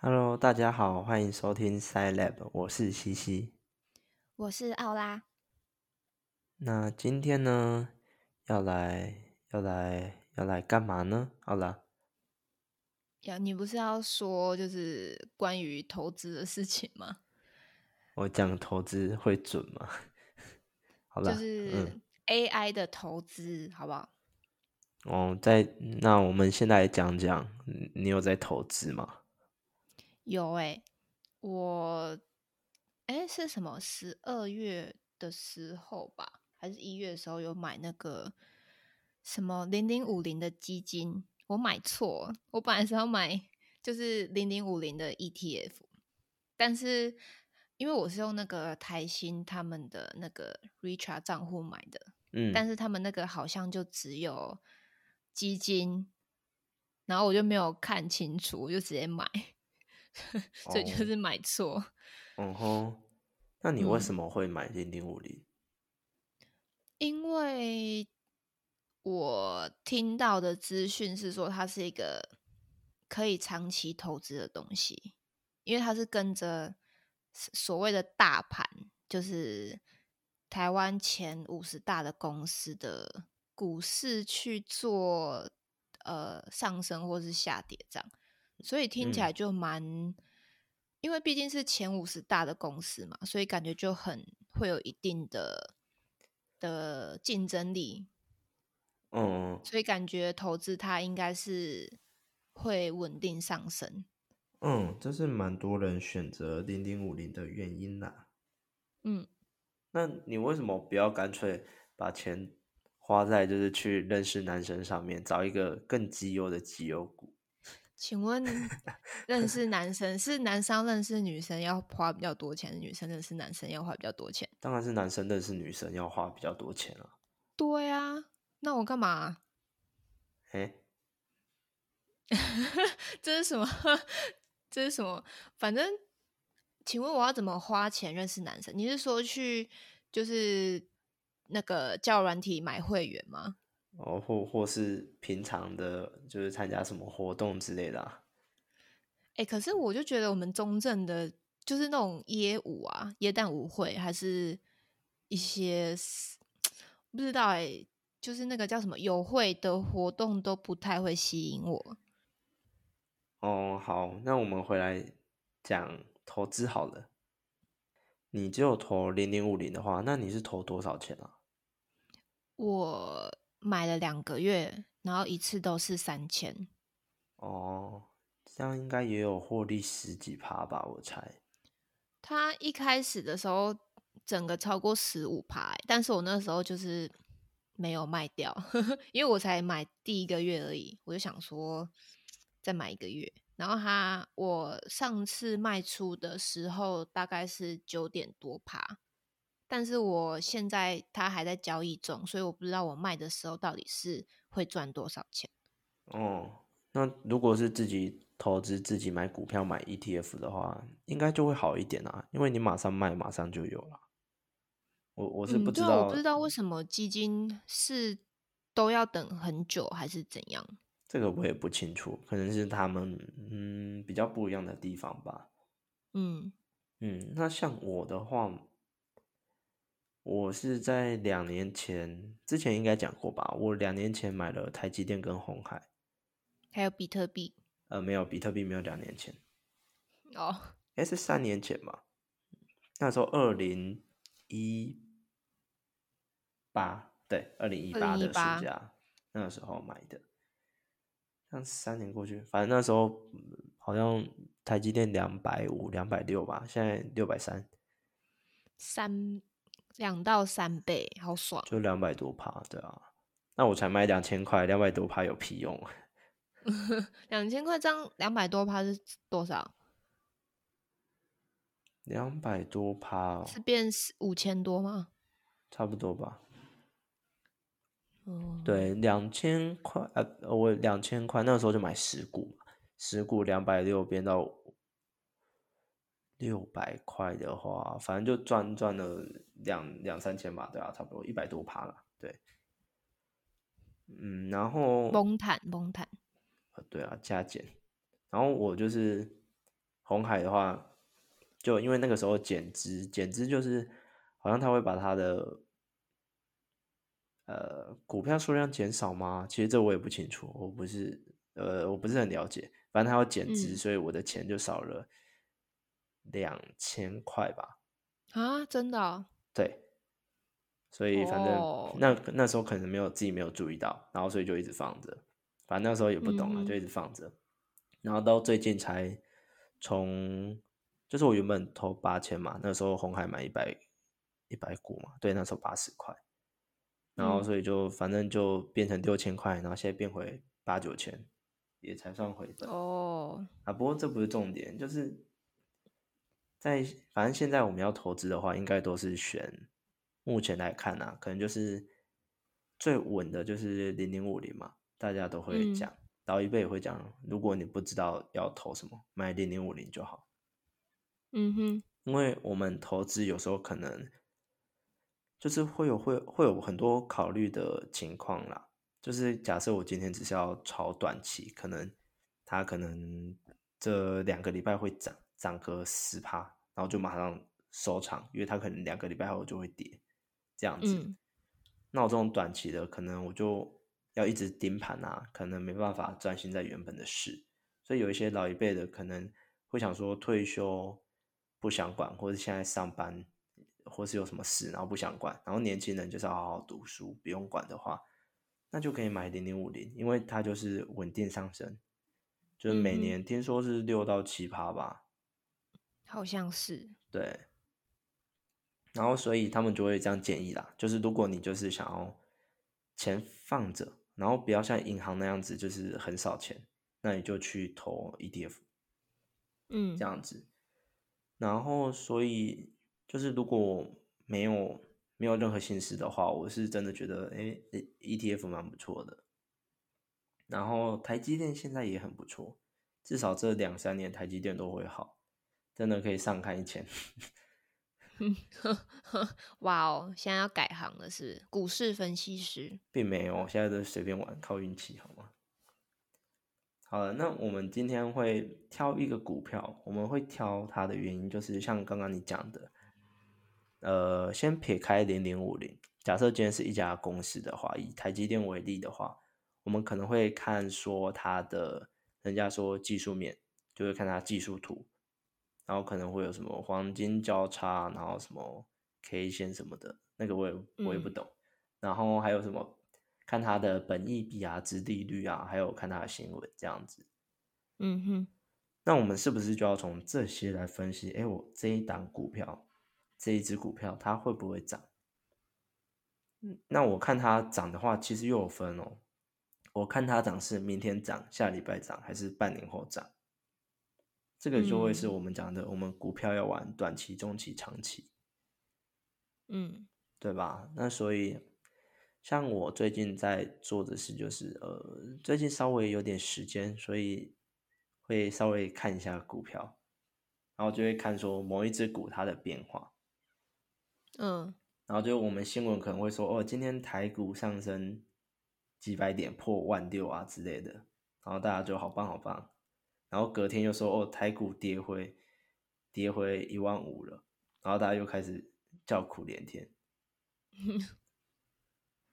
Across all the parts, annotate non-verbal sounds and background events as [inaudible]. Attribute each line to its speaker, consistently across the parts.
Speaker 1: Hello，大家好，欢迎收听 Sci Lab，我是西西。
Speaker 2: 我是奥拉。
Speaker 1: 那今天呢，要来要来要来干嘛呢？奥拉，
Speaker 2: 呀，你不是要说就是关于投资的事情吗？[laughs]
Speaker 1: 我讲投资会准吗？好了，
Speaker 2: 就
Speaker 1: 嗯，
Speaker 2: 是 AI 的投资，好不好？
Speaker 1: 哦，在那我们现在来讲讲，嗯你有在投资吗？
Speaker 2: 有诶、我诶是什么？十二月的时候吧，还是一月的时候有买那个什么零零五零的基金，我买错了，我本来是要买就是零零五零的 ETF，但是因为我是用那个台新他们的那个 Richard 账户买的，
Speaker 1: 嗯，
Speaker 2: 但是他们那个好像就只有基金，然后我就没有看清楚，我就直接买，[laughs] 所以就
Speaker 1: 哦
Speaker 2: 是买错。
Speaker 1: 嗯哼，那你为
Speaker 2: 嗯
Speaker 1: 什么会买零零五零？
Speaker 2: 因为我听到的资讯是说，它是一个可以长期投资的东西，因为它是跟着所所谓的大盘，就是台湾前五十大的公司的股市去做呃上升或是下跌这样，所以听起来
Speaker 1: 嗯
Speaker 2: 就蛮，因为毕竟是前五十大的公司嘛，所以感觉就很会有一定的的竞争力，
Speaker 1: 嗯
Speaker 2: 所以感觉投资它应该是会稳定上升。
Speaker 1: 嗯，这是蛮多人选择零零五零的原因啦。
Speaker 2: 嗯，
Speaker 1: 那你为什么不要干脆把钱花在就是去认识男生上面，找一个更绩优的绩优股？
Speaker 2: 请问 [laughs] 认识男生是男生认识女生要花比较多钱，女生认识男生要花比较多钱？
Speaker 1: 当然是男生认识女生要花比较多钱啊。
Speaker 2: 对啊，那我干嘛、
Speaker 1: 哎，[laughs]
Speaker 2: 这是什么？[laughs] 这是什么？反正，请问我要怎么花钱认识男生？你是说去就是那个教软体买会员吗？
Speaker 1: 哦，或或是平常的，就是参加什么活动之类的、啊。
Speaker 2: 哎、可是我就觉得我们中正的，就是那种耶舞啊、耶诞舞会，还是一些不知道哎、就是那个叫什么友会的活动都不太会吸引我。
Speaker 1: 哦，好，那我们回来讲投资好了。你只有投零零五零的话，那你是投多少钱啊？
Speaker 2: 我买了两个月，然后一次都是三千。
Speaker 1: 哦，这样应该也有获利十几趴吧，我猜。
Speaker 2: 他一开始的时候整个超过十五趴，欸但是我那时候就是没有卖掉，[laughs] 因为我才买第一个月而已，我就想说再买一个月。然后他我上次卖出的时候大概是九点多趴，但是我现在它还在交易中，所以我不知道我卖的时候到底是会赚多少钱。
Speaker 1: 哦，那如果是自己投资、自己买股票、买 ETF 的话，应该就会好一点啊，因为你马上卖，马上就有了。我我是不知道，
Speaker 2: 我不知道为什么基金是都要等很久，还是怎样？
Speaker 1: 这个我也不清楚，可能是他们嗯比较不一样的地方吧。
Speaker 2: 嗯
Speaker 1: 嗯，那像我的话，我是在两年前，之前应该讲过吧，我两年前买了台积电跟红海，
Speaker 2: 还有比特币
Speaker 1: 呃，没有比特币，没有两年前，
Speaker 2: 哦，
Speaker 1: 诶，是三年前吧？那时候二零一八，对，二零一八的暑
Speaker 2: 2018
Speaker 1: 假，那个时候买的。像三年过去，反正那时候嗯好像台积电两百五、两百六吧，现在六百三，
Speaker 2: 三两到三倍，好爽。
Speaker 1: 就两百多趴，对啊。那我才买两千块，两百多趴有屁用？[laughs]
Speaker 2: 两千块张两百多趴是多少？
Speaker 1: 两百多趴哦，
Speaker 2: 是变五千多吗？
Speaker 1: 差不多吧。
Speaker 2: 哦，
Speaker 1: 对，两千块，呃，我两千块那个时候就买十股嘛，十股两百六变到六百块的话，反正就赚赚了两两三千吧，对啊，差不多一百多趴了，对，嗯，然后
Speaker 2: 崩坦崩坦，
Speaker 1: 呃对啊，加减，然后我就是红海的话，就因为那个时候减资，减资就是好像他会把他的呃股票数量减少吗？其实这我也不清楚，我不是呃我不是很了解。反正他要减资，
Speaker 2: 嗯
Speaker 1: 所以我的钱就少了两千块吧。
Speaker 2: 啊，真的哦、
Speaker 1: 对，所以反正
Speaker 2: 哦
Speaker 1: 那那时候可能没有自己没有注意到，然后所以就一直放着。反正那时候也不懂了，
Speaker 2: 嗯
Speaker 1: 就一直放着。然后到最近才从，就是我原本投八千嘛，那时候红海买一百一百股嘛，对，那时候八十块，然后
Speaker 2: 嗯
Speaker 1: 所以就反正就变成六千块，然后现在变回八九千，也才算回本。
Speaker 2: 哦，
Speaker 1: 啊，不过这不是重点，就是在反正现在我们要投资的话，应该都是选目前来看啊，可能就是最稳的就是零零五零嘛，大家都会
Speaker 2: 嗯。
Speaker 1: 讲，老一辈也会讲，如果你不知道要投什么，买零零五零就好，
Speaker 2: 嗯哼，
Speaker 1: 因为我们投资有时候可能就是会有会会有很多考虑的情况啦。就是假设我今天只是要炒短期，可能它可能这两个礼拜会涨涨个十趴，然后就马上收场，因为它可能两个礼拜后就会跌，这样子。
Speaker 2: 嗯
Speaker 1: 那我这种短期的，可能我就要一直盯盘啊，可能没办法专心在原本的事。所以有一些老一辈的可能会想说退休不想管，或者现在上班，或是有什么事然后不想管，然后年轻人就是要好好读书，不用管的话，那就可以买零零五零，因为它就是稳定上升，就是每年听说是六到七趴吧，
Speaker 2: 好像是，
Speaker 1: 对，然后所以他们就会这样建议啦，就是如果你就是想要钱放着，然后不要像银行那样子就是很少钱，那你就去投 ETF
Speaker 2: 嗯
Speaker 1: 这样子。然后所以就是如果没有没有任何心思的话，我是真的觉得诶诶 ETF 蛮不错的。然后台积电现在也很不错，至少这两三年台积电都会好，真的可以上看一千。[laughs]
Speaker 2: 哇哦，现在要改行了是不是股市分析师。
Speaker 1: 并没有，现在都随便玩，靠运气，好吗？好了，那我们今天会挑一个股票，我们会挑它的原因就是像刚刚你讲的，呃，先撇开零零五零，假设今天是一家公司的话，以台积电为例的话，我们可能会看说它的，人家说技术面，就会看它技术图，然后可能会有什么黄金交叉，然后什么 K 线什么的，那个我也我也不
Speaker 2: 嗯
Speaker 1: 懂。然后还有什么看它的本益比啊、殖利率啊，还有看它的新闻这样子。
Speaker 2: 嗯哼，
Speaker 1: 那我们是不是就要从这些来分析？哎，我这一档股票，这一只股票它会不会涨？嗯，那我看它涨的话，其实又有分哦。我看它涨是明天涨、下礼拜涨，还是半年后涨？这个就会是
Speaker 2: 嗯
Speaker 1: 我们讲的，我们股票要玩短期、中期、长期。
Speaker 2: 嗯
Speaker 1: 对吧？那所以，像我最近在做的事就是，呃，最近稍微有点时间，所以会稍微看一下股票，然后就会看说某一只股它的变化，
Speaker 2: 嗯
Speaker 1: 然后就我们新闻可能会说，哦，今天台股上升几百点破万六啊之类的，然后大家就好棒好棒，然后隔天又说，哦，台股跌回跌回一万五了，然后大家又开始叫苦连天。[laughs]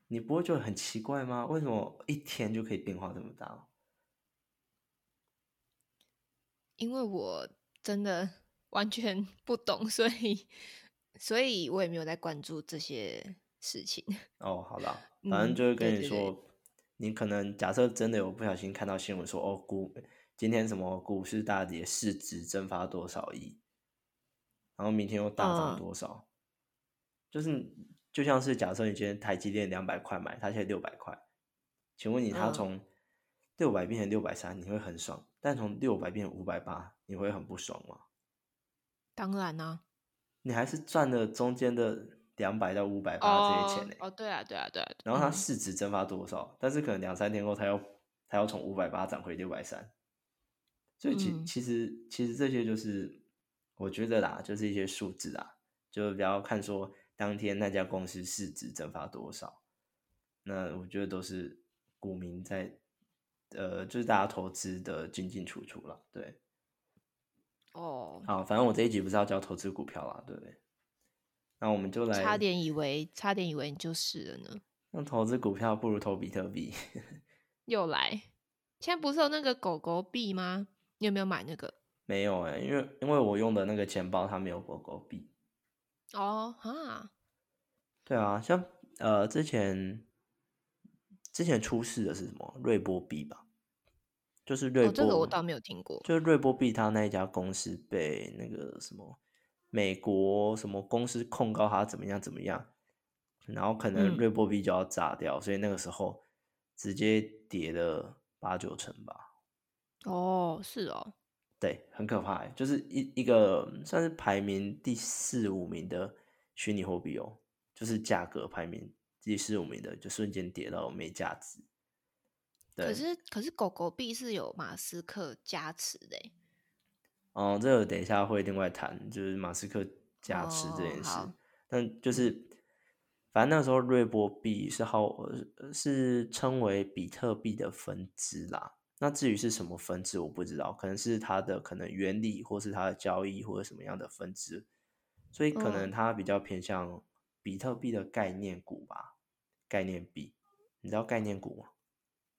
Speaker 1: 你不会觉得很奇怪吗？为什么一天就可以变化这么大？
Speaker 2: 因为我真的 [laughs] 完全不懂，所以所以我也没有在关注这些事情。
Speaker 1: 哦，好啦，[laughs] 反正
Speaker 2: 嗯
Speaker 1: 就是跟
Speaker 2: 对对
Speaker 1: 你说，你可能假设真的有不小心看到新闻说，哦，股今天什么股市大跌，市值蒸发多少亿，然后明天又大涨
Speaker 2: 嗯。
Speaker 1: 多少，就是就像是假设你今天台积电两百块买，它现在六百块，请问你它
Speaker 2: 嗯。
Speaker 1: 从六百变成六百三，你会很爽，但从六百变成五百八，你会很不爽吗？
Speaker 2: 当然啊，
Speaker 1: 你还是赚了中间的两百到五百八这些钱呢、
Speaker 2: 哦，对啊，对啊，对啊。
Speaker 1: 然后它
Speaker 2: 嗯
Speaker 1: 市值蒸发多少？但是可能两三天后，它要它要从五百八涨回六百三，所以其
Speaker 2: 嗯
Speaker 1: 其实其实这些就是我觉得啦，就是一些数字啊，就不要看说当天那家公司市值蒸发多少，那我觉得都是股民在呃，就是大家投资的进进出出了，对。
Speaker 2: 哦，
Speaker 1: 好，反正我这一集不是要教投资股票啦，对不对？那我们就来，
Speaker 2: 差点以为差点以为你就是了呢。
Speaker 1: 那投资股票不如投比特币。[laughs]
Speaker 2: 又来，现在不是有那个狗狗币吗？你有没有买那个？
Speaker 1: 没有哎、因为因为我用的那个钱包它没有狗狗币。
Speaker 2: 哦哈，
Speaker 1: 对啊，像呃之前之前出事的是什么瑞波币吧？就是瑞波，
Speaker 2: 哦，这个我倒没有听过。
Speaker 1: 就是瑞波币，它那一家公司被那个什么美国什么公司控告他怎么样怎么样，然后可能
Speaker 2: 嗯
Speaker 1: 瑞波币就要炸掉，所以那个时候直接跌了八九成吧。
Speaker 2: 哦，是哦，
Speaker 1: 对，很可怕欸，就是一一个算是排名第四五名的虚拟货币哦，就是价格排名第四五名的，就瞬间跌到没价值。对，
Speaker 2: 可是可是狗狗币是有马斯克加持的欸，
Speaker 1: 哦，这个等一下会另外谈，就是马斯克加持这件事。
Speaker 2: 哦
Speaker 1: 但就是，反正那时候瑞波币是号呃是称为比特币的分支啦。那至于是什么分支，我不知道，可能是它的可能原理，或是它的交易，或者什么样的分支，所以可能
Speaker 2: 嗯
Speaker 1: 它比较偏向比特币的概念股吧。概念币，你知道概念股吗？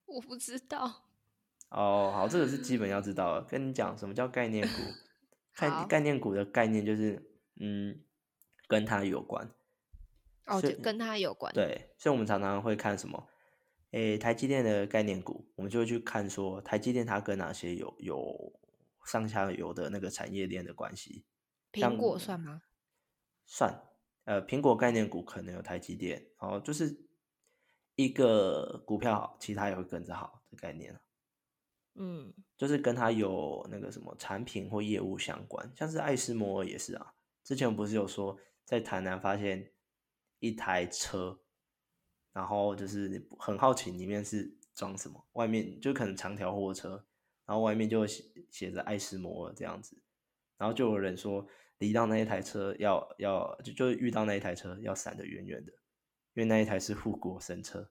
Speaker 2: 我不知道。
Speaker 1: 哦，好，这个是基本要知道的。跟你讲，什么叫概念股？[laughs] 概概念股的概念就是，嗯，跟它有关。
Speaker 2: 哦，就跟它有关。，
Speaker 1: 对，所以我们常常会看什么？诶，台积电的概念股，我们就会去看说，台积电它跟哪些有有上下游的那个产业链的关系。
Speaker 2: 苹果算吗？
Speaker 1: 算，呃，苹果概念股可能有台积电，然后就是一个股票好，其他也会跟着好的概念啊
Speaker 2: 嗯，
Speaker 1: 就是跟他有那个什么产品或业务相关，像是艾斯摩尔也是啊。之前不是有说在台南发现一台车，然后就是很好奇里面是装什么，外面就可能长条货车，然后外面就写写着艾斯摩尔这样子，然后就有人说离到那一台车要要就就遇到那一台车要闪得远远的，因为那一台是护国神车。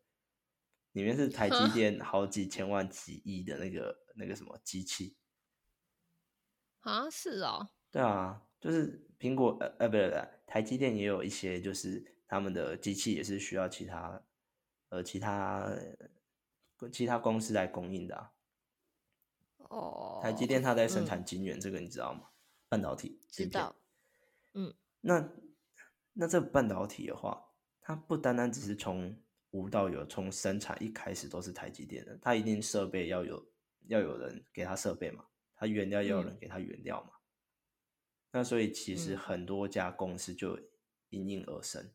Speaker 1: 里面是台积 [laughs] 电好几千万、几亿的那个那个什么机器。
Speaker 2: 啊，是哦，
Speaker 1: 对啊，就是苹果呃呃不对不对，台积电也有一些就是他们的机器也是需要其他呃其他呃其他公司来供应的、啊。
Speaker 2: 哦，
Speaker 1: 台积电它在生
Speaker 2: 嗯
Speaker 1: 产晶圆，这个你知道吗？半导体
Speaker 2: 知
Speaker 1: 晶片
Speaker 2: 道。嗯，
Speaker 1: 那那这半导体的话，它不单单只是从无到有，从生产一开始都是台积电的，它一定设备要有要有人给它设备嘛，它原料要有人给它原料嘛。那所以其实
Speaker 2: 嗯
Speaker 1: 很多家公司就应运而生。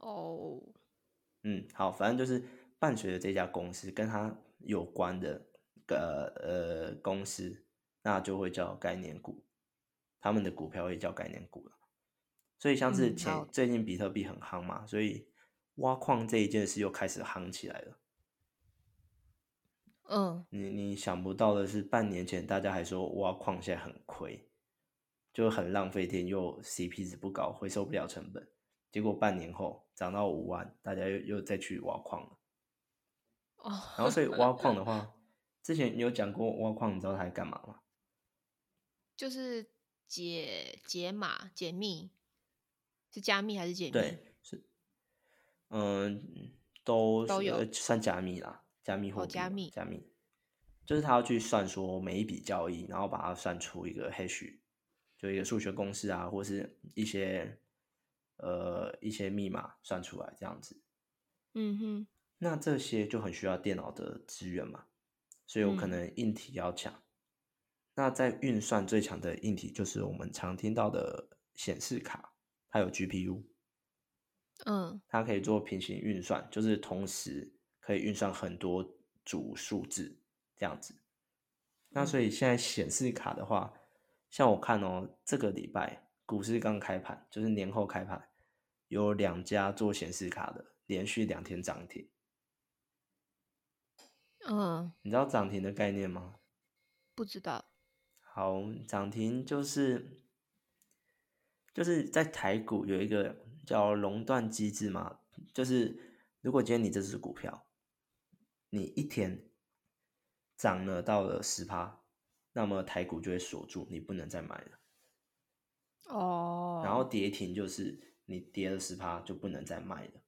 Speaker 2: 哦，
Speaker 1: 嗯，好，反正就是伴随着这家公司跟它有关的呃呃公司，那就会叫概念股，他们的股票也叫概念股了。所以像是前、
Speaker 2: 嗯
Speaker 1: 最近比特币很夯嘛，所以挖矿这一件事又开始夯起来了。
Speaker 2: 嗯，
Speaker 1: 你你想不到的是，半年前大家还说挖矿现在很亏，就很浪费电，又 CP 值不高，回收不了成本。结果半年后涨到五万，大家又又再去挖矿了。
Speaker 2: 哦，
Speaker 1: 然后所以 [laughs] 挖矿的话，之前你有讲过挖矿，你知道它在干嘛吗？
Speaker 2: 就是解解码解密，是加密还是解密？
Speaker 1: 对，是，嗯，都
Speaker 2: 都有
Speaker 1: 呃算加密啦，加密货币、
Speaker 2: 哦加密
Speaker 1: 加密，就是他要去算说每一笔交易，然后把它算出一个 hash，就一个数学公式啊，或是一些呃一些密码算出来这样子。
Speaker 2: 嗯哼，
Speaker 1: 那这些就很需要电脑的资源嘛，所以我可
Speaker 2: 嗯
Speaker 1: 能硬体要强。那在运算最强的硬体就是我们常听到的显示卡，它有 GPU，
Speaker 2: 嗯
Speaker 1: 它可以做平行运算，就是同时可以运算很多组数字这样子。那所以现在显示卡的话，像我看哦，这个礼拜股市刚开盘，就是年后开盘，有两家做显示卡的连续两天涨停。
Speaker 2: 嗯，
Speaker 1: 你知道涨停的概念吗？
Speaker 2: 不知道。
Speaker 1: 好，涨停就是就是在台股有一个叫熔断机制嘛，就是如果今天你这只股票，你一天涨了到了十趴，那么台股就会锁住，你不能再买了。
Speaker 2: 哦，
Speaker 1: 然后跌停就是你跌了十趴就不能再卖了，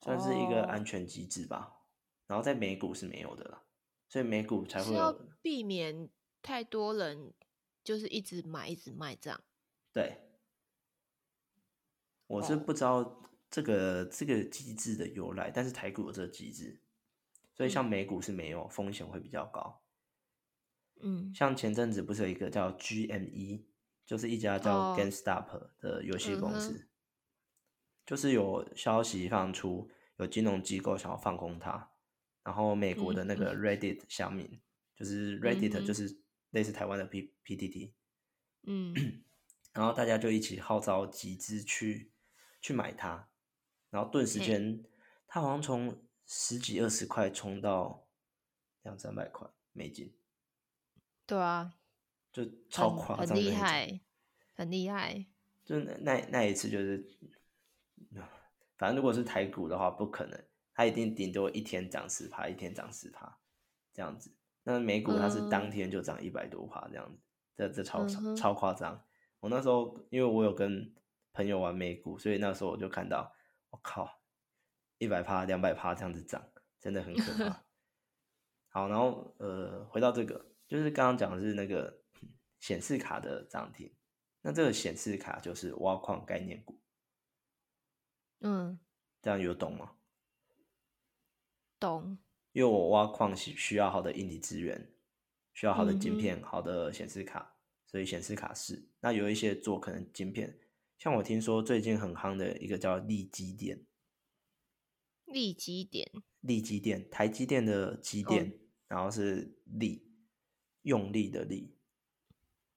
Speaker 1: 算是一个
Speaker 2: 哦
Speaker 1: 安全机制吧。然后在美股是没有的啦，所以美股才会有
Speaker 2: 避免太多人就是一直买一直卖这样。
Speaker 1: 对。我是
Speaker 2: 哦。
Speaker 1: 不知道这个这个机制的由来，但是台股有这个机制，所以像
Speaker 2: 嗯。
Speaker 1: 美股是没有，风险会比较高。
Speaker 2: 嗯，
Speaker 1: 像前阵子不是有一个叫 GME，就是一家叫
Speaker 2: 哦。
Speaker 1: GameStop 的游戏公司，
Speaker 2: 嗯
Speaker 1: 就是有消息放出有金融机构想要放空它，然后美国的那个。Reddit 乡民，就是 Reddit 就是类似台湾的 P
Speaker 2: 嗯，[clears throat]
Speaker 1: 然后大家就一起号召集资去去买它，然后顿时
Speaker 2: 嘿
Speaker 1: 间它好像从十几二十块冲到两三百块美金，
Speaker 2: 对啊，
Speaker 1: 就超
Speaker 2: 很
Speaker 1: 夸
Speaker 2: 很厉
Speaker 1: 张的那一种。
Speaker 2: 害，很厉害。
Speaker 1: 就那那那一次就是，反正如果是台股的话，不可能，它一定顶多一天涨十趴，一天涨十趴这样子。那美股它是当
Speaker 2: 嗯
Speaker 1: 天就涨一百多趴这样子，这这超超夸张。我那时候因为我有跟朋友玩美股，所以那时候我就看到，我靠，一百趴、两百趴这样子涨，真的很可怕。[laughs] 好，然后呃，回到这个，就是刚刚讲的是那个显示卡的涨停。那这个显示卡就是挖矿概念股，
Speaker 2: 嗯，
Speaker 1: 这样有懂吗？
Speaker 2: 懂。
Speaker 1: 因为我挖矿需需要好的硬体资源，需要好的晶片、好的显示卡，所以显示卡是。那有一些做可能晶片，像我听说最近很夯的一个叫力基电，
Speaker 2: 利基点。
Speaker 1: 力基电，台积电的机
Speaker 2: 哦
Speaker 1: 电，然后是力，用力的力。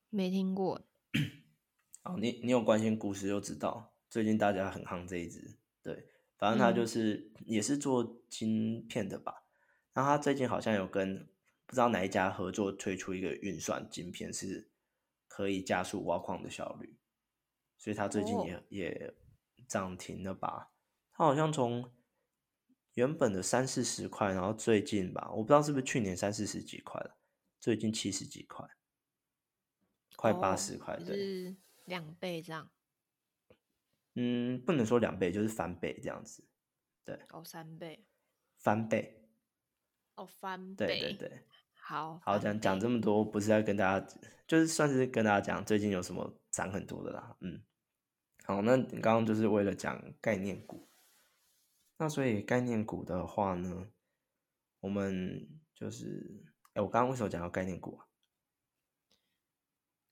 Speaker 2: 没听过。[clears throat]
Speaker 1: 哦，你你有关心股市就知道，最近大家很夯这一只，对，反正它就
Speaker 2: 嗯
Speaker 1: 是、也是做晶片的吧，然后它最近好像有跟不知道哪一家合作推出一个运算晶片，是可以加速挖矿的效率，所以它最近也、
Speaker 2: 哦
Speaker 1: 也涨停了吧？它好像从原本的三四十块，然后最近吧，我不知道是不是去年三四十几块了，最近七十几块，快八
Speaker 2: 哦
Speaker 1: 十块，
Speaker 2: 就
Speaker 1: 对。
Speaker 2: 是两倍这样。
Speaker 1: 嗯，不能说两倍，就是翻倍这样子，对
Speaker 2: 哦，三倍。
Speaker 1: 翻倍。
Speaker 2: 哦，翻倍。
Speaker 1: 对对
Speaker 2: 对，
Speaker 1: 好。
Speaker 2: 好，
Speaker 1: 讲讲这么多，不是要跟大家，就是算是跟大家讲最近有什么涨很多的啦。嗯，好，那你刚刚就是为了讲概念股，那所以概念股的话呢，我们就是，哎，我刚刚为什么讲到概念股啊？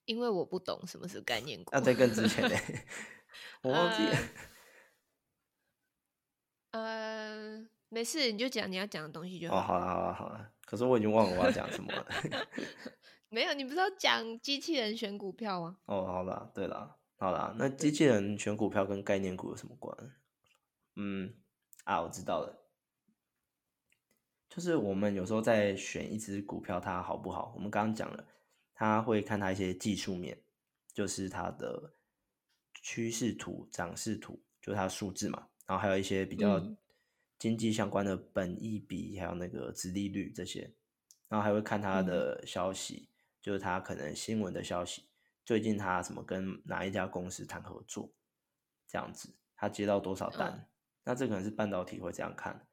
Speaker 2: 因为我不懂什么是概念股。
Speaker 1: 那在更之前呢，我忘记了。
Speaker 2: 呃，没事，你就讲你要讲的东西就好
Speaker 1: 哦，好了好了好了，可是我已经忘了我要讲什么了。[laughs]
Speaker 2: 没有，你不是要讲机器人选股票吗？
Speaker 1: 哦，好啦，对啦，好啦，那机器。人选股票跟概念股有什么关？嗯，啊，我知道了，就是我们有时候在选一只股票它好不好，我们刚刚讲了，它会看它一些技术面，就是它的趋势图、涨势图，就是它的数字嘛，然后还有一些比较
Speaker 2: 嗯。
Speaker 1: 经济相关的本益比，还有那个殖利率这些，然后还会看它
Speaker 2: 嗯。
Speaker 1: 的消息，就是它可能新闻的消息，最近他什么跟哪一家公司谈合作，这样子，他接到多少单，
Speaker 2: 嗯
Speaker 1: 那这可能是半导体会这样看，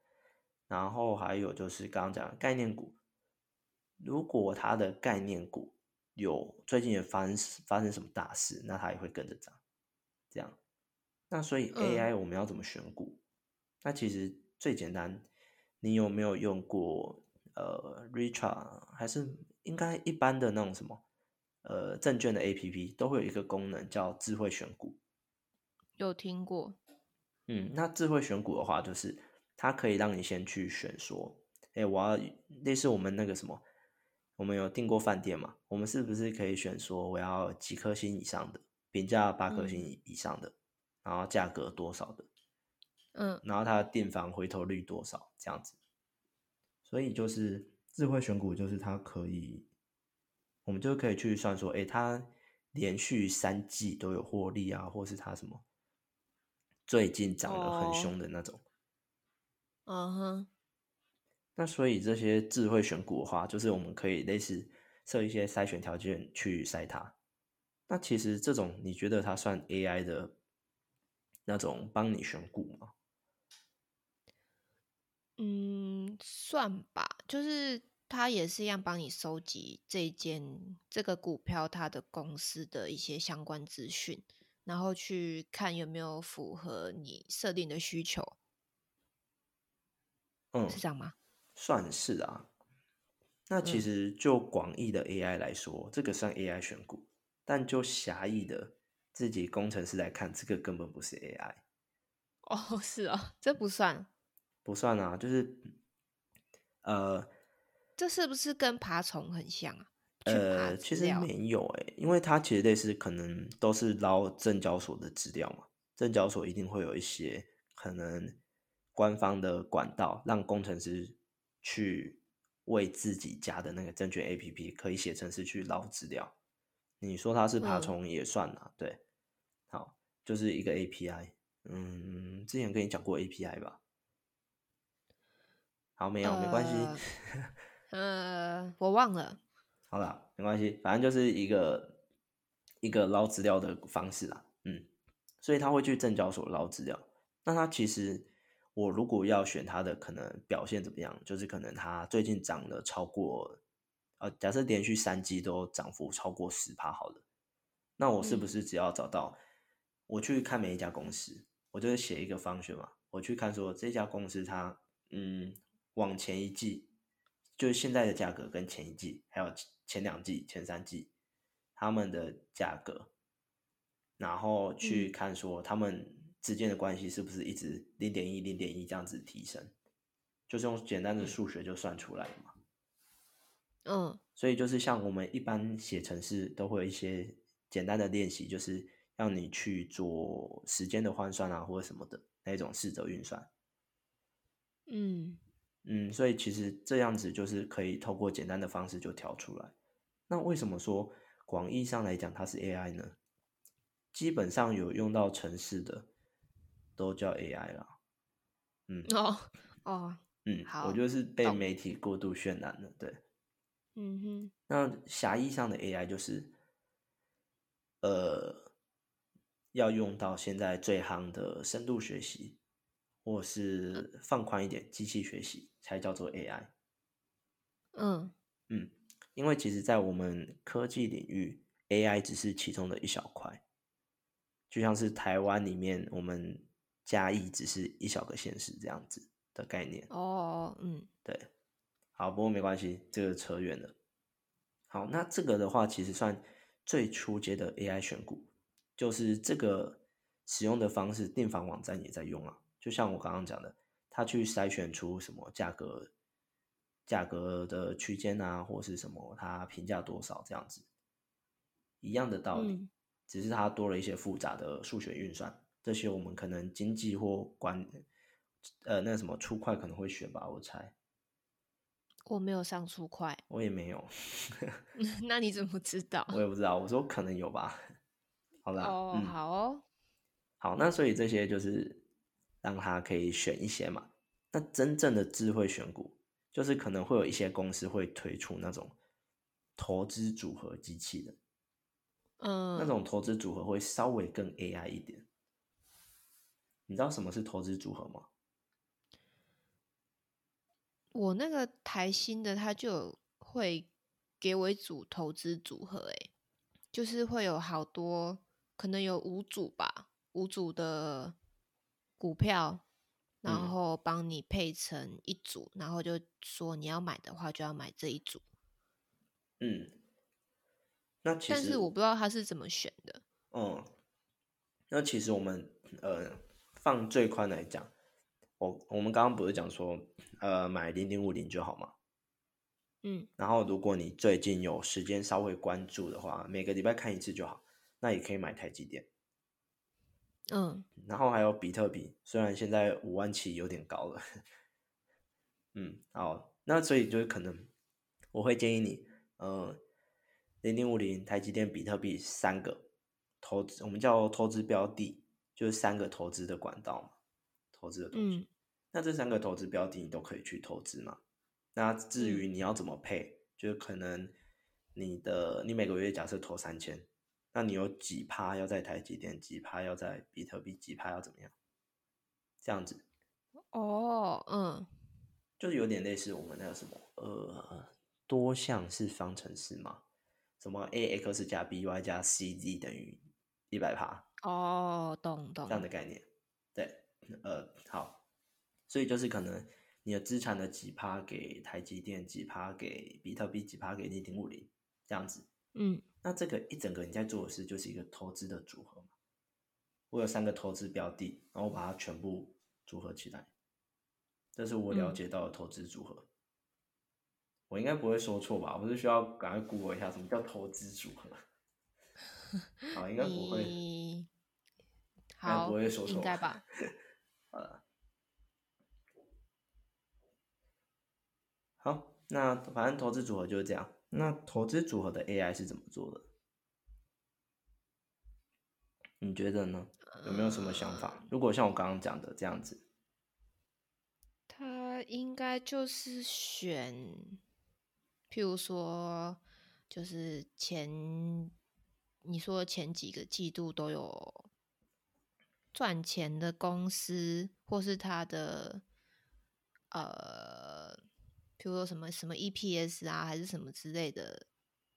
Speaker 1: 然后还有就是刚刚讲的概念股，如果它的概念股有最近也发生发生什么大事，那它也会跟着涨，这样。那所以
Speaker 2: 嗯
Speaker 1: AI 我们要怎么选股？那其实最简单，你有没有用过呃 Richard 还是应该一般的那种什么呃证券的 APP 都会有一个功能叫智慧选股。
Speaker 2: 有听过。
Speaker 1: 嗯，那智慧选股的话，就是它可以让你先去选说，哎，我要类似我们那个什么，我们有订过饭店嘛，我们是不是可以选说我要几颗星以上的，评价八颗星以上的，然后价格多少的，
Speaker 2: 嗯
Speaker 1: 然后它的订房回头率多少这样子，所以就是智慧选股，就是它可以，我们就可以去算说，哎，它连续三季都有获利啊，或是它什么最近涨得很
Speaker 2: 哦
Speaker 1: 凶的那种。
Speaker 2: 嗯哼，
Speaker 1: 那所以这些智慧选股的话，就是我们可以类似设一些筛选条件去筛它。那其实这种你觉得它算 AI 的那种帮你选股吗？
Speaker 2: 嗯，算吧，就是它也是一样帮你收集这间这个股票它的公司的一些相关资讯，然后去看有没有符合你设定的需求。
Speaker 1: 嗯，
Speaker 2: 是这样吗？
Speaker 1: 算是啊。那其实就广义的 AI 来说，这个算 AI 选股，但就狭义的自己工程师来看，这个根本不是 AI。
Speaker 2: 哦，是哦，这不算。
Speaker 1: 不算啊，就是呃，
Speaker 2: 这是不是跟爬虫很像啊？
Speaker 1: 呃，其实没有诶，因为它其实类似，可能都是捞证交所的资料嘛。证交所一定会有一些可能官方的管道，让工程师去为自己家的那个证券 APP 可以写程式去捞资料。你说它是爬虫也算啊，对，好，就是一个 API。嗯，之前跟你讲过 API 吧？好，没有，没关系。
Speaker 2: 呃，我忘了。
Speaker 1: 好了，没关系，反正就是一个一个捞资料的方式啦。嗯，所以他会去证交所捞资料。那他其实，我如果要选他的可能表现怎么样，就是可能他最近涨了超过，呃，假设连续三季都涨幅超过十趴，好了，那我是不是只要找到，我去看每一家公司，我就是写一个方选嘛，我去看说这家公司它，嗯。往前一季，就是现在的价格跟前一季，还有前两季、前三季他们的价格，然后去看说他们之间的关系是不是一直零点一、零点一这样子提升，就是用简单的数学就算出来了嘛。
Speaker 2: 嗯，
Speaker 1: 所以就是像我们一般写程式都会有一些简单的练习，就是让你去做时间的换算啊，或者什么的那种四则运算。
Speaker 2: 嗯。
Speaker 1: 嗯，所以其实这样子就是可以透过简单的方式就调出来。那为什么说广义上来讲它是 AI 呢？基本上有用到程式的都叫 AI 啦。嗯
Speaker 2: 哦哦
Speaker 1: 嗯，好，我就是被媒体过度渲染了。对，
Speaker 2: 嗯哼。
Speaker 1: 那狭义上的 AI 就是呃要用到现在最夯的深度学习。或是放宽一点，机器学习才叫做 AI。
Speaker 2: 嗯
Speaker 1: 嗯，因为其实，在我们科技领域，AI 只是其中的一小块，就像是台湾里面，我们嘉义只是一小个县市这样子的概念。
Speaker 2: 哦，嗯，
Speaker 1: 对，好，不过没关系，这个扯远了。好，那这个的话，其实算最初阶的 AI 选股，就是这个使用的方式，订房网站也在用啊。就像我刚刚讲的，他去筛选出什么价格、价格的区间啊，或是什么，他评价多少这样子，一样的道理，只是它多了一些复杂的数学运算。这些我们可能经济或管，呃，那什么初快可能会选吧，我猜。
Speaker 2: 我没有上初快，
Speaker 1: 我也没有。[laughs]
Speaker 2: 那你怎么知道？
Speaker 1: 我也不知道，我说可能有吧。[laughs] 好啦，
Speaker 2: 哦，好哦，
Speaker 1: 好，那所以这些就是。让他可以选一些嘛？那真正的智慧选股，就是可能会有一些公司会推出那种投资组合机器的，
Speaker 2: 嗯，
Speaker 1: 那种投资组合会稍微更 AI 一点。你知道什么是投资组合吗？
Speaker 2: 我那个台新的，他就会给我一组投资组合，哎，就是会有好多，可能有五组吧，五组的。股票，然后帮你配成一组，然后就说你要买的话就要买这一组。
Speaker 1: 嗯，那其实
Speaker 2: 但是我不知道他是怎么选的。
Speaker 1: 嗯，那其实我们呃放最宽来讲，我我们刚刚不是讲说呃买零零五零就好吗？
Speaker 2: 嗯，
Speaker 1: 然后如果你最近有时间稍微关注的话，每个礼拜看一次就好，那也可以买台积电。
Speaker 2: 嗯，
Speaker 1: 然后还有比特币，虽然现在五万起有点高了，[laughs] 嗯，好，那所以就是可能我会建议你，呃，零零五零、台积电、比特币三个投资，我们叫投资标的，就是三个投资的管道嘛，投资的东西。那这三个投资标的你都可以去投资嘛？那至于你要怎么配，就是可能你的你每个月假设投三千，那你有几趴要在台积电，几趴要在比特币，几趴要怎么样？这样子，
Speaker 2: 哦，嗯，
Speaker 1: 就是有点类似我们那个什么呃多项式方程式嘛，什么 a x 加 b y 加 c z 等于一百趴，
Speaker 2: 哦，懂懂
Speaker 1: 这样的概念。对，呃，好，所以就是可能你的资产的几趴给台积电，几趴给比特币，几趴给零零五零，这样子。
Speaker 2: 嗯，
Speaker 1: 那这个一整个你在做的事就是一个投资的组合嘛。我有三个投资标的，然后我把它全部组合起来，这是我了解到的投资组合。我应该不会说错吧？我是需要赶快 Google 一下什么叫投资组合。好，[laughs] 应该不会，
Speaker 2: 应
Speaker 1: 该
Speaker 2: 好，
Speaker 1: 不会说错
Speaker 2: 应该吧？[laughs]
Speaker 1: 呃，好，那反正投资组合就是这样。那投资组合的 AI 是怎么做的？你觉得呢？有没有什么想法？如果像我刚刚讲的这样子，
Speaker 2: 他应该就是选，譬如说，就是前你说前几个季度都有赚钱的公司，或是他的呃，譬如说什么什么 EPS 啊，还是什么之类的，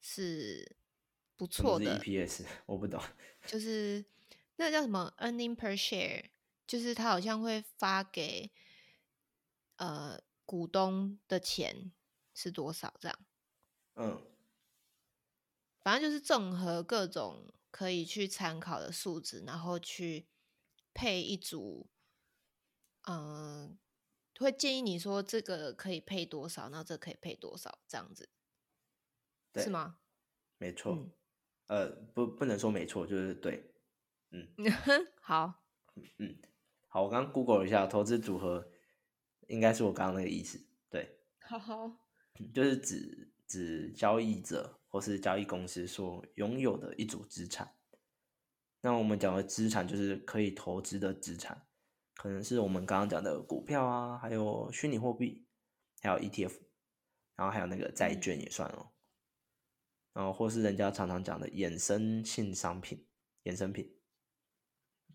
Speaker 2: 是不错的。
Speaker 1: EPS？[laughs] 我不懂。
Speaker 2: 就是那个叫什么 earning per share，就是他好像会发给呃股东的钱是多少这样，
Speaker 1: 嗯，
Speaker 2: 反正就是综合各种可以去参考的数值，然后去配一组，嗯、会建议你说这个可以配多少，那这可以配多少这样子，
Speaker 1: 对
Speaker 2: 是吗？
Speaker 1: 没错。
Speaker 2: 嗯
Speaker 1: 呃，不，不能说没错，就是对。嗯 [laughs]
Speaker 2: 好，
Speaker 1: 嗯，好，我刚刚 Google 一下，投资组合应该是我刚刚那个意思。对，[laughs]
Speaker 2: 好好，
Speaker 1: 就是指指交易者或是交易公司所拥有的一组资产。那我们讲的资产就是可以投资的资产，可能是我们刚刚讲的股票啊，还有虚拟货币，还有 ETF，然后还有那个债
Speaker 2: 嗯
Speaker 1: 券也算哦。然后或是人家常常讲的衍生性商品、衍生品，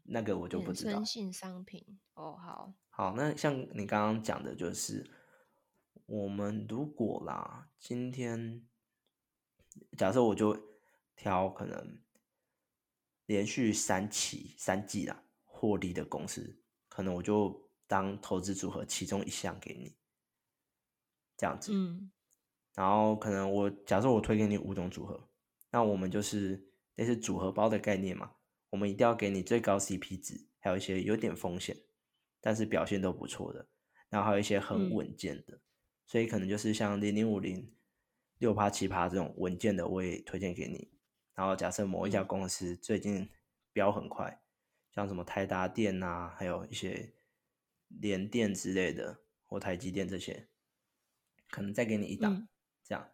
Speaker 1: 那个我就不知道衍
Speaker 2: 生。性商品哦，好，
Speaker 1: 好，那像你刚刚讲的，就是我们如果啦，今天假设我就挑可能连续三期三季啦获利的公司，可能我就当投资组合其中一项给你，这样子。
Speaker 2: 嗯
Speaker 1: 然后可能我假设我推给你五种组合，那我们就是那是组合包的概念嘛，我们一定要给你最高 CP 值，还有一些有点风险，但是表现都不错的，然后还有一些很
Speaker 2: 嗯
Speaker 1: 稳健的，所以可能就是像零零五零、六趴七趴这种稳健的，我也推荐给你。然后假设某一家
Speaker 2: 嗯
Speaker 1: 公司最近飙很快，像什么台达电呐、还有一些联电之类的，或台积电这些，可能再给你一档。
Speaker 2: 嗯
Speaker 1: 这样，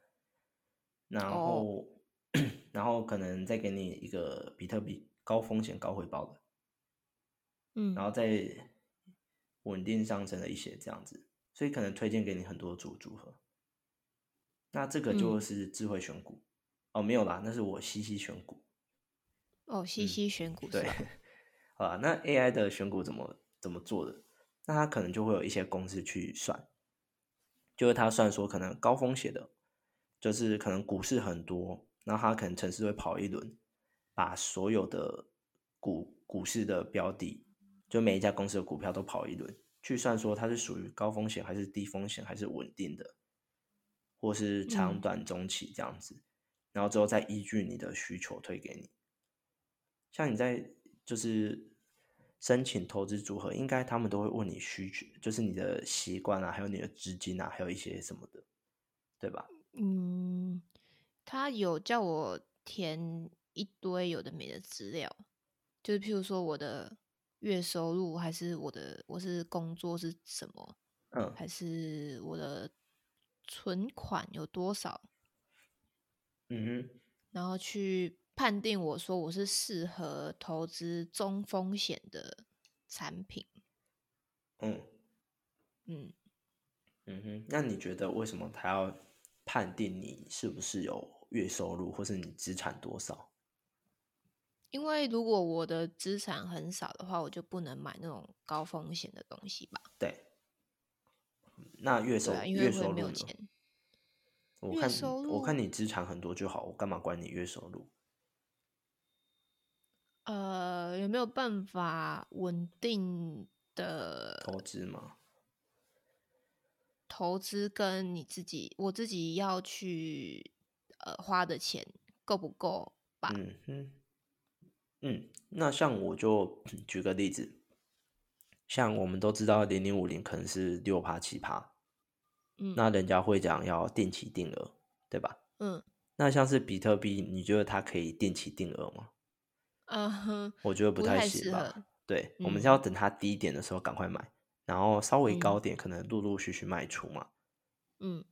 Speaker 1: 然
Speaker 2: 哦
Speaker 1: 后、[clears throat] 然后可能再给你一个比特币高风险高回报的，
Speaker 2: 嗯，
Speaker 1: 然后再稳定上升了一些这样子，所以可能推荐给你很多组组合。那这个就
Speaker 2: 嗯
Speaker 1: 是智慧选股、哦，没有啦，那是我西西选股。
Speaker 2: 哦，西
Speaker 1: 嗯
Speaker 2: 西选股是
Speaker 1: 对
Speaker 2: 吧？，
Speaker 1: 好啦，那 AI 的选股怎么怎么做的？那它可能就会有一些公式去算，就是它算说可能高风险的，就是可能股市很多，然后它可能城市会跑一轮，把所有的股股市的标的，就每一家公司的股票都跑一轮，去算说它是属于高风险还是低风险还是稳定的，或是长
Speaker 2: 嗯
Speaker 1: 短中期这样子，然后之后再依据你的需求推给你。像你在就是申请投资组合，应该他们都会问你需求，就是你的习惯啊，还有你的资金啊，还有一些什么的，对吧？
Speaker 2: 嗯，他有叫我填一堆有的没的资料，就是譬如说我的月收入，还是我的我是工作是什么，
Speaker 1: 嗯，
Speaker 2: 还是我的存款有多少，
Speaker 1: 嗯哼，
Speaker 2: 然后去判定我说我是适合投资中风险的产品。
Speaker 1: 嗯
Speaker 2: 嗯，
Speaker 1: 嗯哼，那你觉得为什么他要判定你是不是有月收入，或是你资产多少？
Speaker 2: 因为如果我的资产很少的话，我就不能买那种高风险的东西吧？
Speaker 1: 对。那月收月收入呢？我看我看你资产很多就好，我干嘛管你月收入？
Speaker 2: 呃，有没有办法稳定的
Speaker 1: 投资吗？
Speaker 2: 投资跟你自己，我自己要去呃花的钱够不够吧？
Speaker 1: 嗯嗯嗯，那像我就举个例子，像我们都知道零零五零可能是六趴七趴，
Speaker 2: 嗯，
Speaker 1: 那人家会讲要定期定额，对吧？
Speaker 2: 嗯，
Speaker 1: 那像是比特币，你觉得它可以定期定额吗？
Speaker 2: 嗯哼，
Speaker 1: 我觉得不
Speaker 2: 太
Speaker 1: 行吧。对，我们
Speaker 2: 嗯
Speaker 1: 是要等它低点的时候赶快买，然后稍微高点可能陆陆续续卖出嘛。
Speaker 2: 嗯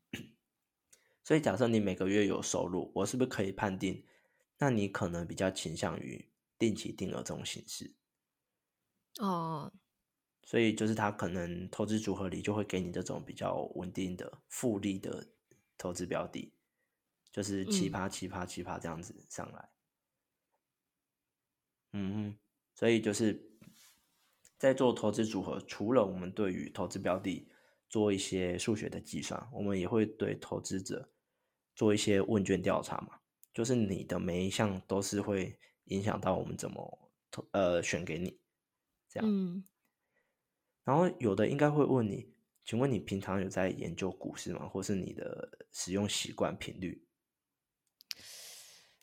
Speaker 1: 所以假设你每个月有收入，我是不是可以判定，那你可能比较倾向于定期定额这种形式？
Speaker 2: 哦，
Speaker 1: 所以就是它可能投资组合里就会给你这种比较稳定的复利的投资标的，就是
Speaker 2: 奇
Speaker 1: 葩奇葩奇葩这样子上来。嗯哼，所以就是在做投资组合，除了我们对于投资标的做一些数学的计算，我们也会对投资者做一些问卷调查嘛，就是你的每一项都是会影响到我们怎么投呃选给你这样。
Speaker 2: 嗯，
Speaker 1: 然后有的应该会问你，请问你平常有在研究股市吗？或是你的使用习惯频率？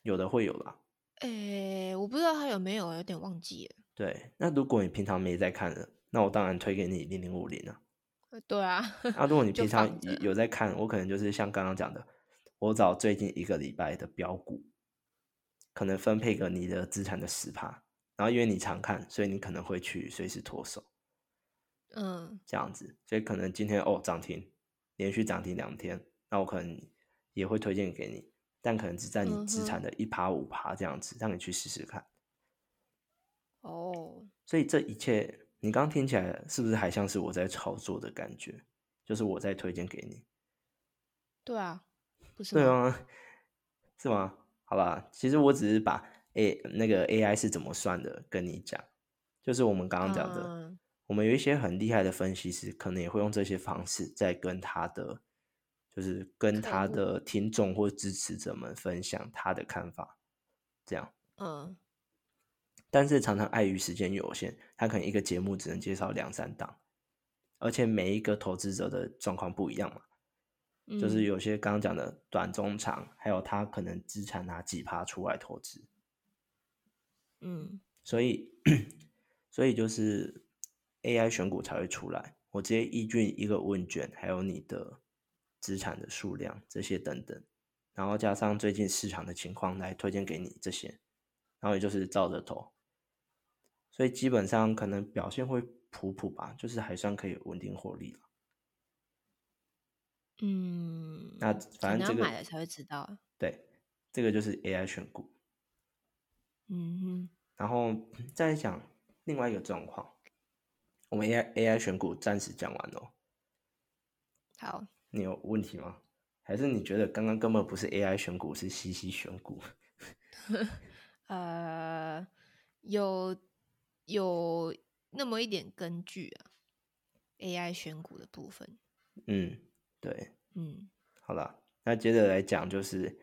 Speaker 1: 有的会有啦。
Speaker 2: 诶，我不知道他有没有，有点忘记了。
Speaker 1: 对，那如果你平常没在看的，那我当然推给你零零五零啊。
Speaker 2: 呃对啊，
Speaker 1: 那如果你 [laughs] 平常有有在看，我可能就是像刚刚讲的，我找最近一个礼拜的标股，可能分配个你的资产的十趴，然后因为你常看，所以你可能会去随时脱手
Speaker 2: 嗯
Speaker 1: 这样子，所以可能今天哦涨停，连续涨停两天，那我可能也会推荐给你，但可能只占你资产的一趴五趴这样子，让你去试试看。
Speaker 2: 哦，
Speaker 1: 所以这一切，你刚刚听起来是不是还像是我在炒作的感觉？就是我在推荐给你，
Speaker 2: 对啊，不是吗？
Speaker 1: 对吗？是吗？好吧，其实我只是把 A 那个 AI 是怎么算的跟你讲，就是我们刚刚讲的，
Speaker 2: 嗯
Speaker 1: 我们有一些很厉害的分析师，可能也会用这些方式在跟他的，就是跟他的听众或支持者们分享他的看法，这样。
Speaker 2: 嗯。
Speaker 1: 但是常常碍于时间有限，他可能一个节目只能介绍两三档，而且每一个投资者的状况不一样嘛，就是
Speaker 2: 嗯。
Speaker 1: 有些刚刚讲的短中长，还有他可能资产拿几趴出来投资，
Speaker 2: 嗯。
Speaker 1: 所以所以就是 AI 选股才会出来，我直接依据一个问卷，还有你的资产的数量这些等等，然后加上最近市场的情况来推荐给你这些，然后也就是照着投，所以基本上可能表现会普普吧，就是还算可以稳定获利了。
Speaker 2: 嗯，
Speaker 1: 那反正这个
Speaker 2: 买了才会知道啊。
Speaker 1: 对，这个就是 AI 选股，
Speaker 2: 嗯哼，
Speaker 1: 然后再讲另外一个状况，我们 AI AI 选股暂时讲完了，
Speaker 2: 好，
Speaker 1: 你有问题吗？还是你觉得刚刚根本不是 AI 选股，是 C C 选股？[laughs]
Speaker 2: 呃，有有那么一点根据啊，AI 选股的部分。
Speaker 1: 嗯，对，
Speaker 2: 嗯
Speaker 1: 好了，那接着来讲就是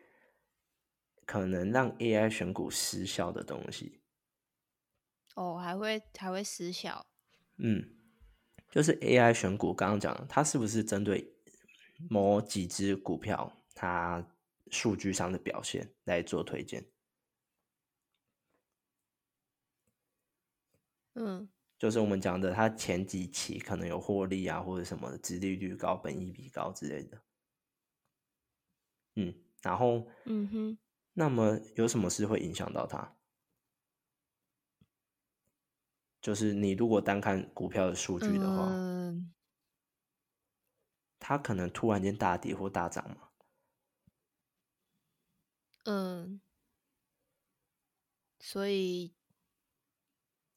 Speaker 1: 可能让 AI 选股失效的东西。
Speaker 2: 哦，还会还会失效。
Speaker 1: 嗯，就是 AI 选股，刚刚讲的，它是不是针对某几只股票它数据上的表现来做推荐？
Speaker 2: 嗯
Speaker 1: 就是我们讲的，它前几期可能有获利啊，或者什么的，殖利率高、本益比高之类的。嗯，然后，
Speaker 2: 嗯哼，
Speaker 1: 那么有什么事会影响到它？就是你如果单看股票的数据的话，
Speaker 2: 嗯
Speaker 1: 它可能突然间大跌或大涨嘛。
Speaker 2: 嗯，所以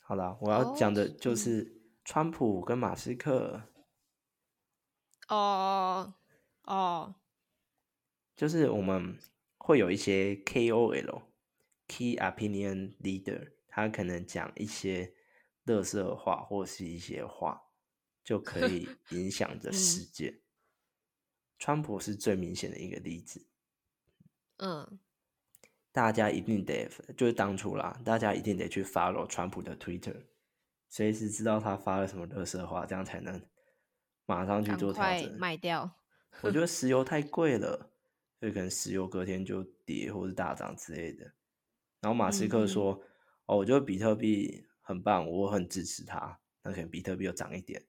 Speaker 1: 好了，我要讲的就是川普跟马斯克，
Speaker 2: 哦哦，
Speaker 1: 就是我们会有一些 KOL（Key Opinion Leader），他可能讲一些乐色话或是一些话，就可以影响着 [laughs] 世界。川普是最明显的一个例子。
Speaker 2: 嗯，
Speaker 1: 大家一定得就是当初啦，大家一定得去 follow 川普的 Twitter，随时知道他发了什么乐色话，这样才能马上去做调整。
Speaker 2: 卖掉。
Speaker 1: 我觉得 [laughs] 石油太贵了，所以可能石油隔天就跌或是大涨之类的。然后马斯克说：“哦，我觉得比特币很棒，我很支持它。”那可能比特币又涨一点。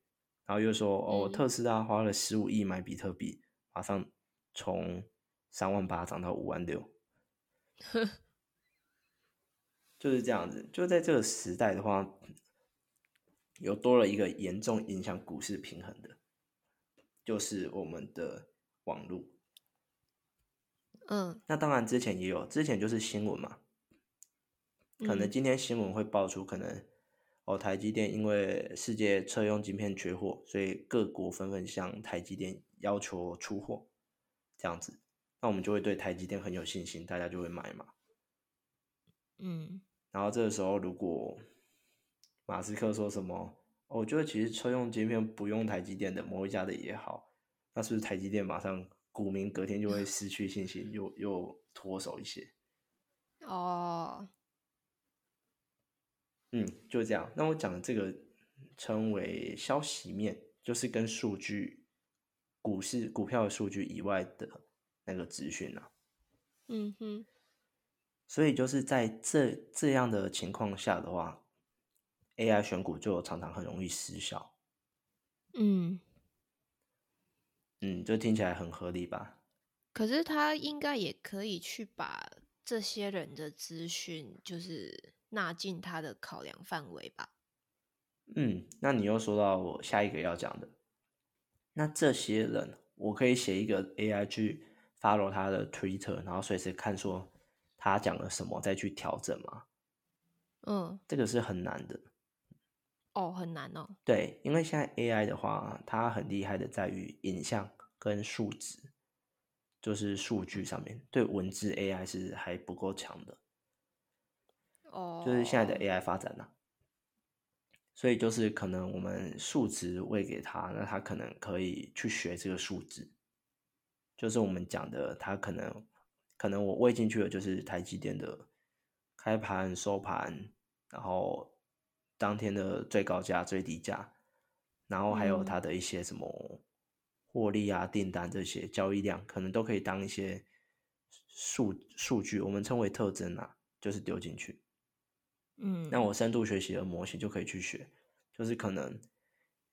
Speaker 1: 然后又说：“哦，特斯拉花了十五亿买比特币，马上从三万八涨到五万六。[laughs] ”就是这样子。就在这个时代的话，有多了一个严重影响股市平衡的。就是我们的网络，
Speaker 2: 嗯，
Speaker 1: 那当然之前也有，之前就是新闻嘛，可能今天新闻会爆出，可能哦台积电因为世界车用晶片缺货，所以各国纷纷向台积电要求出货，这样子，那我们就会对台积电很有信心，大家就会买嘛，
Speaker 2: 嗯，
Speaker 1: 然后这个时候如果马斯克说什么？我觉得其实车用晶片不用台积电的某一家的也好，那是不是台积电马上股民隔天就会失去信心，又又脱手一些？
Speaker 2: 哦，
Speaker 1: 嗯，就这样。那我讲的这个称为消息面，就是跟数据、股市股票的数据以外的那个资讯啊。
Speaker 2: 嗯哼。
Speaker 1: 所以就是在这这样的情况下的话。AI 选股就常常很容易失效，
Speaker 2: 嗯，
Speaker 1: 嗯，这听起来很合理吧？
Speaker 2: 可是他应该也可以去把这些人的资讯，就是纳进他的考量范围吧？
Speaker 1: 嗯，那你又说到我下一个要讲的，那这些人，我可以写一个 AI 去 follow 他的 Twitter，然后随时看说他讲了什么，再去调整吗？
Speaker 2: 嗯，
Speaker 1: 这个是很难的。
Speaker 2: 哦，很难哦。
Speaker 1: 对，因为现在 AI 的话，它很厉害的在于影像跟数值，就是数据上面，对文字 AI 是还不够强的。
Speaker 2: 哦。
Speaker 1: 就是现在的 AI 发展呢，所以就是可能我们数值喂给他，那他可能可以去学这个数值。就是我们讲的，他可能可能我喂进去的就是台积电的开盘、收盘，然后。当天的最高价、最低价，然后还有它的一些什么获利啊、订单这些交易量，可能都可以当一些数数据，我们称为特征啊，就是丢进去。
Speaker 2: 嗯，
Speaker 1: 那我深度学习的模型就可以去学，就是可能，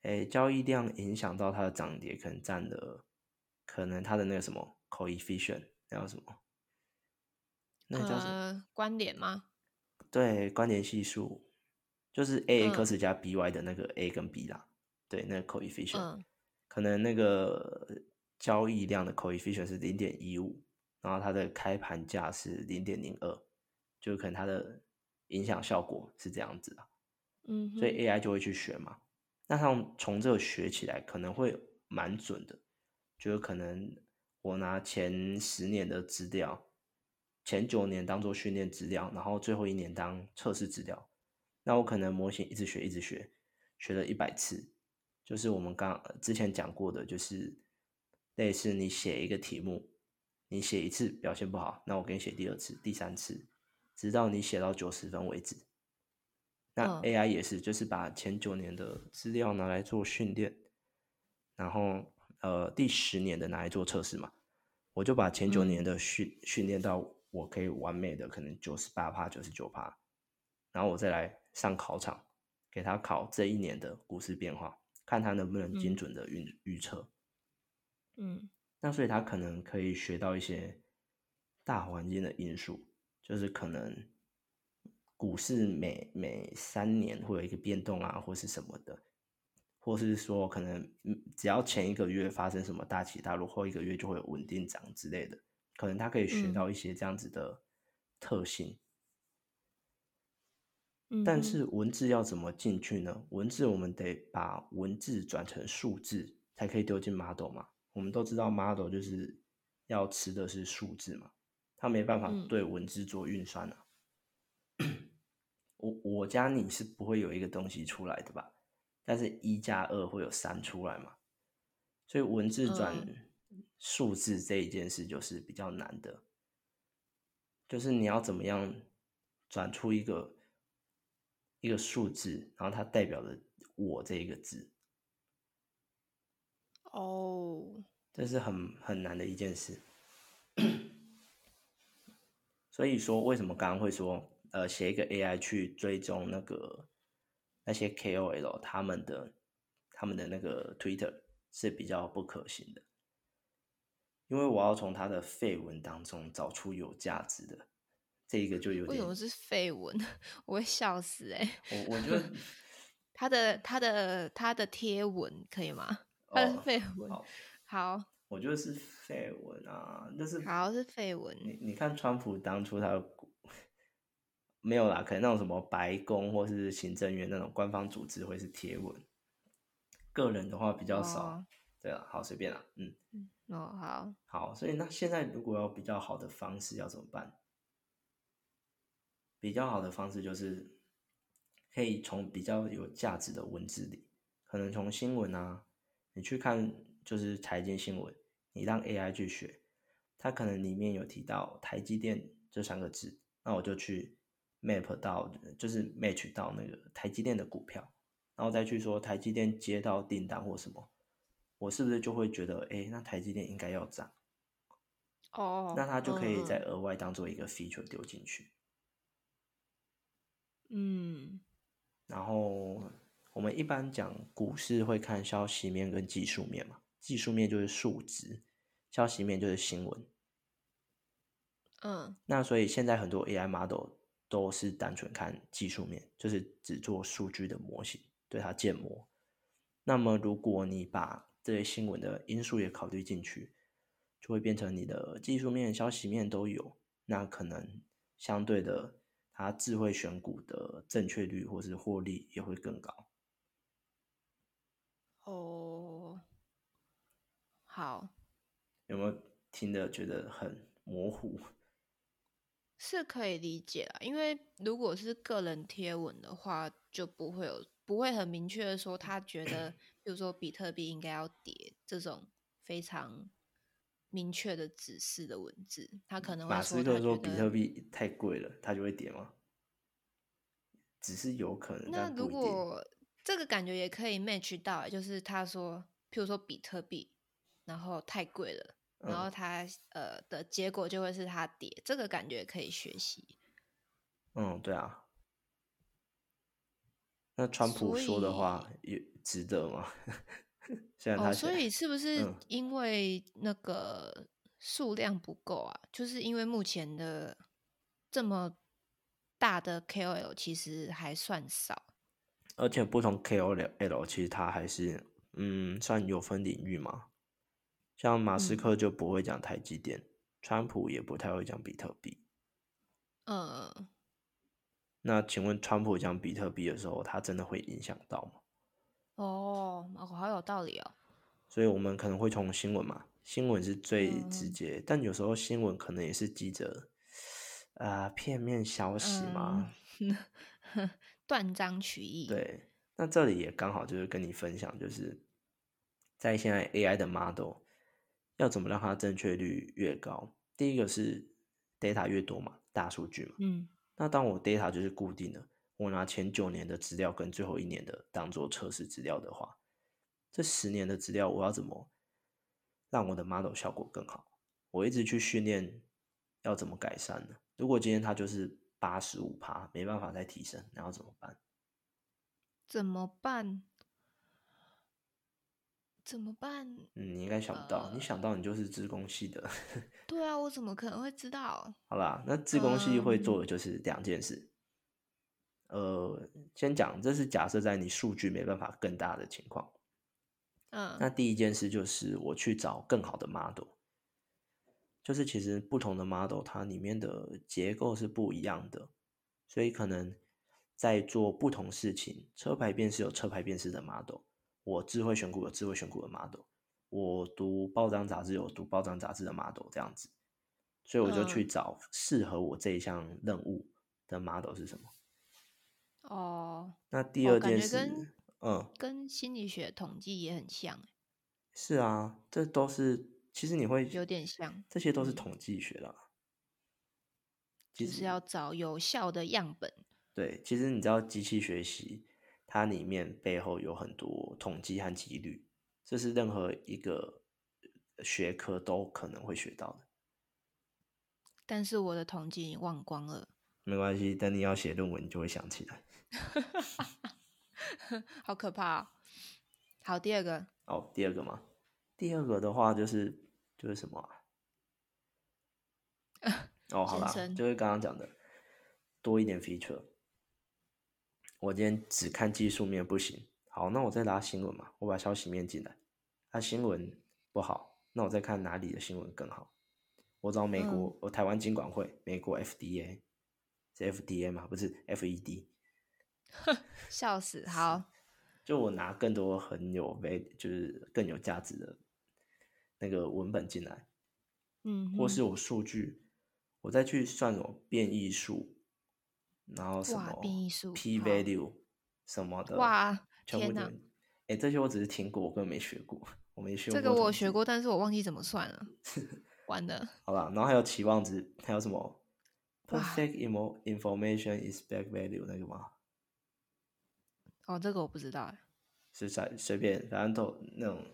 Speaker 1: 哎，交易量影响到它的涨跌，可能占了，可能它的那个什么 coefficient，那叫什么？那叫什么？
Speaker 2: 关联吗？
Speaker 1: 对，关联系数。就是 a x 加 b y 的那个 a 跟 b 啦，对，那个 coefficient，可能那个交易量的 coefficient 是零点一五，然后它的开盘价是零点零二，就可能它的影响效果是这样子的，
Speaker 2: 嗯，
Speaker 1: 所以 AI 就会去学嘛，那他从这个学起来可能会蛮准的，就是可能我拿前十年的资料，前九年当做训练资料，然后最后一年当测试资料。那我可能模型一直学，一直学，学了一百次，就是我们刚之前讲过的，就是类似你写一个题目，你写一次表现不好，那我给你写第二次、第三次，直到你写到九十分为止。那 AI 也是，就是把前九年的资料拿来做训练，然后呃第十年的拿来做测试嘛，我就把前九年的训训练到我可以完美的可能九十八趴、九十九趴，然后我再来。上考场，给他考这一年的股市变化，看他能不能精准的预预测。
Speaker 2: 嗯，
Speaker 1: 那所以他可能可以学到一些大环境的因素，就是可能股市每每三年会有一个变动啊，或是什么的，或是说可能只要前一个月发生什么大起大落，后一个月就会有稳定涨之类的，可能他可以学到一些这样子的特性。但是文字要怎么进去呢？文字我们得把文字转成数字，才可以丢进 model 嘛。我们都知道 model 就是要吃的是数字嘛，它没办法
Speaker 2: 嗯
Speaker 1: 对文字做运算啊。我我加你是不会有一个东西出来的吧？但是一加二会有三出来嘛？所以文字转
Speaker 2: 嗯
Speaker 1: 数字这一件事就是比较难的，就是你要怎么样转出一个一个数字，然后它代表了我这一个字，
Speaker 2: 哦，
Speaker 1: 这是很很难的一件事。所以说，为什么刚刚会说，呃，写一个 AI 去追踪那个那些 KOL 他们的他们的那个 Twitter 是比较不可行的，因为我要从他的废文当中找出有价值的，这一个就有点
Speaker 2: 为什么是绯闻？[laughs] 我会笑死哎、
Speaker 1: 我我觉得 [laughs]
Speaker 2: 他的他的他的贴文可以吗？他的
Speaker 1: 哦
Speaker 2: 绯闻，
Speaker 1: 好，
Speaker 2: 好
Speaker 1: 我觉得是废文啊，就是
Speaker 2: 好是绯闻，
Speaker 1: 你你看川普当初他没有啦，可能那种什么白宫或是行政院那种官方组织会是贴文，个人的话比较少。
Speaker 2: 哦
Speaker 1: 对啊，好随便啦，嗯，
Speaker 2: 哦好，
Speaker 1: 好，所以那现在如果要比较好的方式要怎么办？比较好的方式就是可以从比较有价值的文字里，可能从新闻啊，你去看就是财经新闻，你让 AI 去学，它可能里面有提到台积电这三个字，那我就去 map 到，就是 match 到那个台积电的股票，然后再去说台积电接到订单或什么，我是不是就会觉得，哎，那台积电应该要涨，
Speaker 2: 哦，
Speaker 1: 那它就可以
Speaker 2: 嗯。
Speaker 1: 再额外当做一个 feature 丢进去。
Speaker 2: 嗯。
Speaker 1: 然后我们一般讲股市会看消息面跟技术面嘛，技术面就是数值，消息面就是新闻。
Speaker 2: 嗯
Speaker 1: 那所以现在很多 AI model 都是单纯看技术面，就是只做数据的模型，对它建模。那么如果你把这些新闻的因素也考虑进去，就会变成你的技术面、消息面都有，那可能相对的，它智慧选股的正确率或是获利也会更高。
Speaker 2: 哦，好，
Speaker 1: 有没有听的觉得很模糊？
Speaker 2: 是可以理解啦，因为如果是个人贴文的话，就不会有不会很明确的说他觉得，[clears throat] 比如说比特币应该要跌这种非常明确的指示的文字，他可能会
Speaker 1: 马
Speaker 2: 说
Speaker 1: 斯克说比特币太贵了，它就会跌吗？只是有可能，
Speaker 2: 那如。果这个感觉也可以 match 到欸，就是他说，譬如说比特币，然后太贵了，然后
Speaker 1: 嗯
Speaker 2: 他呃的结果就会是他跌，这个感觉可以学习。
Speaker 1: 嗯，对啊。那川普说的话也值得吗？[laughs] 现在他
Speaker 2: 哦，所以是不是
Speaker 1: 嗯
Speaker 2: 因为那个数量不够啊？就是因为目前的这么大的 KOL 其实还算少。
Speaker 1: 而且不同 KOL 其实它还是嗯算有分领域嘛。像马斯
Speaker 2: 嗯
Speaker 1: 克就不会讲台积电，川普也不太会讲比特币。
Speaker 2: 嗯，
Speaker 1: 那请问川普讲比特币的时候，他真的会影响到吗？
Speaker 2: 哦，哦，好有道理哦。
Speaker 1: 所以我们可能会从新闻嘛，新闻是最直
Speaker 2: 嗯
Speaker 1: 接，但有时候新闻可能也是记者啊、呃片面消息嘛。
Speaker 2: 嗯，[laughs] 断章取义。，
Speaker 1: 对，那这里也刚好就是跟你分享，就是在现在 AI 的 model 要怎么让它正确率越高。第一个是 data 越多嘛，大数据嘛。
Speaker 2: 嗯
Speaker 1: 那当我 data 就是固定的，我拿前九年的资料跟最后一年的当做测试资料的话，这十年的资料我要怎么让我的 model 效果更好？我一直去训练，要怎么改善呢？如果今天它就是八十五趴，没办法再提升，那要怎么办？
Speaker 2: 怎么办？怎么办？
Speaker 1: 嗯，你应该想不到，你想到你就是自工系的。[laughs]
Speaker 2: 对啊，我怎么可能会知道？
Speaker 1: 好啦，那自工系会做
Speaker 2: 嗯
Speaker 1: 的就是两件事。呃，先讲，这是假设在你数据没办法更大的情况。嗯那
Speaker 2: 嗯
Speaker 1: 第一件事就是我去找更好的 model，就是其实不同的 model 它里面的结构是不一样的，所以可能在做不同事情，车牌辨识有车牌辨识的 model，我智慧选股有智慧选股的 model，我读报章杂志有读报章杂志的 model 这样子。所以我就去找适合我这一项任务的 model 是什么。
Speaker 2: 哦，
Speaker 1: 那第
Speaker 2: 哦
Speaker 1: 二件事，嗯，
Speaker 2: 跟心理学统计也很像欸，
Speaker 1: 是啊，这都是其实你会
Speaker 2: 有点像，
Speaker 1: 这些都是
Speaker 2: 嗯
Speaker 1: 统计学啦。其实
Speaker 2: 就是要找有效的样本。
Speaker 1: 对，其实你知道机器学习，它里面背后有很多统计和几率，这是任何一个学科都可能会学到的。
Speaker 2: 但是我的统计忘光了，
Speaker 1: 没关系，等你要写论文，你就会想起来。[laughs]
Speaker 2: 好可怕哦。好，第二个，
Speaker 1: 哦，第二个嘛，第二个的话就是就是什么啊？哦，好啦，就是刚刚讲的多一点 feature。我今天只看技术面不行，好，那我再拉新闻嘛，我把消息面进来。那、新闻不好，那我再看哪里的新闻更好。我找美国，我台湾经管会，美国 FDA 是 FDA 嘛？不是 FED。[laughs]
Speaker 2: 笑死。好，
Speaker 1: 就我拿更多很有 v 就是更有价值的那个文本进来，
Speaker 2: 嗯，
Speaker 1: 或是我数据，我再去算我变异数，然后什么
Speaker 2: 变异数
Speaker 1: p value 什么的，
Speaker 2: 哇，天哪
Speaker 1: 全部都，哎，这些我只是听过，我根本没学过，我没学过。
Speaker 2: 这个我学。过，但是我忘记怎么算了，[laughs] 完了。
Speaker 1: 好吧，然后还有期望值，还有什么 perfect imo information is back value 那个吗？
Speaker 2: 哦，这个我不知道哎。
Speaker 1: 是随随便，反正都有那种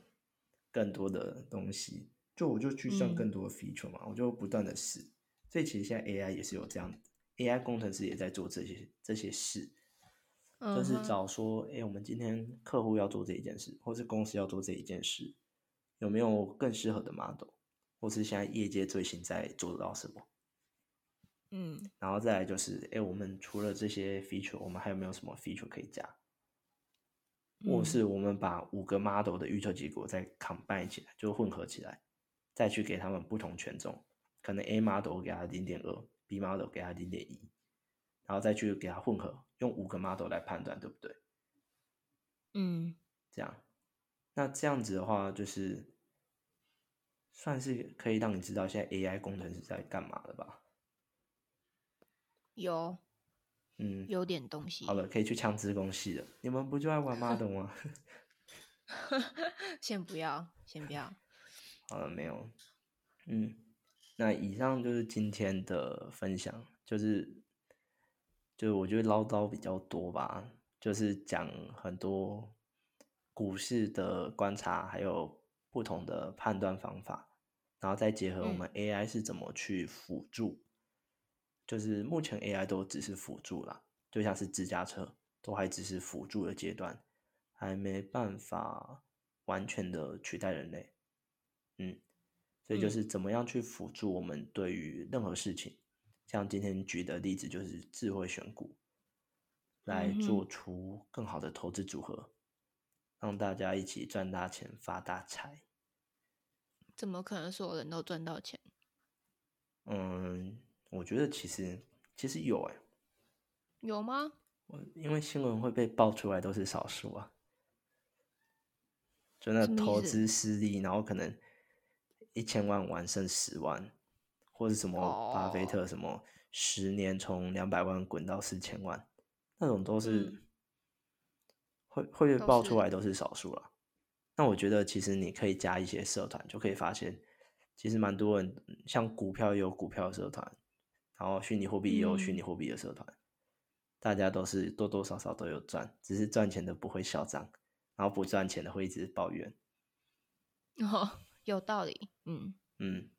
Speaker 1: 更多的东西，就我就去算
Speaker 2: 嗯
Speaker 1: 更多的 feature 嘛，我就不断的试。所以其实现在 AI 也是有这样，AI 工程师也在做这些这些事，就是找说，哎、我们今天客户要做这一件事，或是公司要做这一件事，有没有更适合的 model，或是现在业界最新在做到什么？
Speaker 2: 嗯
Speaker 1: 然后再来就是，哎，我们除了这些 feature，我们还有没有什么 feature 可以加？或
Speaker 2: 嗯
Speaker 1: 是我们把五个 model 的预测结果再 combine 起来，就混合起来，再去给他们不同权重，可能 A model 我给他零点二，B model 给他零点一，然后再去给他混合，用五个 model 来判断，对不对？
Speaker 2: 嗯，
Speaker 1: 这样，那这样子的话，就是算是可以让你知道现在 AI 工程师在干嘛了吧？
Speaker 2: 有
Speaker 1: 嗯，
Speaker 2: 有点东西。
Speaker 1: 好了，可以去枪支工系了。你们不就爱玩 [laughs] model 吗？[laughs]
Speaker 2: 先不要，先不要。
Speaker 1: 好了，没有。嗯，那以上就是今天的分享，就是就是我觉得唠叨比较多吧，就是讲很多股市的观察，还有不同的判断方法，然后再结合我们 AI 是怎么去辅助。就是目前 AI 都只是辅助啦，就像是自驾车，都还只是辅助的阶段，还没办法完全的取代人类。嗯，所以就
Speaker 2: 嗯
Speaker 1: 是怎么样去辅助我们对于任何事情，像今天举的例子就是智慧选股，来做出更好的投资组合，让大家一起赚大钱发大财。
Speaker 2: 怎么可能所有人都赚到钱？
Speaker 1: 嗯，我觉得其实其实有哎、
Speaker 2: 有吗？
Speaker 1: 我因为新闻会被爆出来都是少数啊，就那投资失利，然后可能一千万完剩十万，或是什么巴菲
Speaker 2: 哦
Speaker 1: 特什么十年从两百万滚到四千万，那种都是、
Speaker 2: 嗯
Speaker 1: 会会被爆出
Speaker 2: 是
Speaker 1: 来都是少数了。那我觉得其实你可以加一些社团，就可以发现，其实蛮多人像股票也有股票社团，然后虚拟货币也有虚
Speaker 2: 嗯
Speaker 1: 拟货币的社团，大家都是多多少少都有赚，只是赚钱的不会嚣张，然后不赚钱的会一直抱怨。
Speaker 2: 哦，有道理。嗯
Speaker 1: 嗯，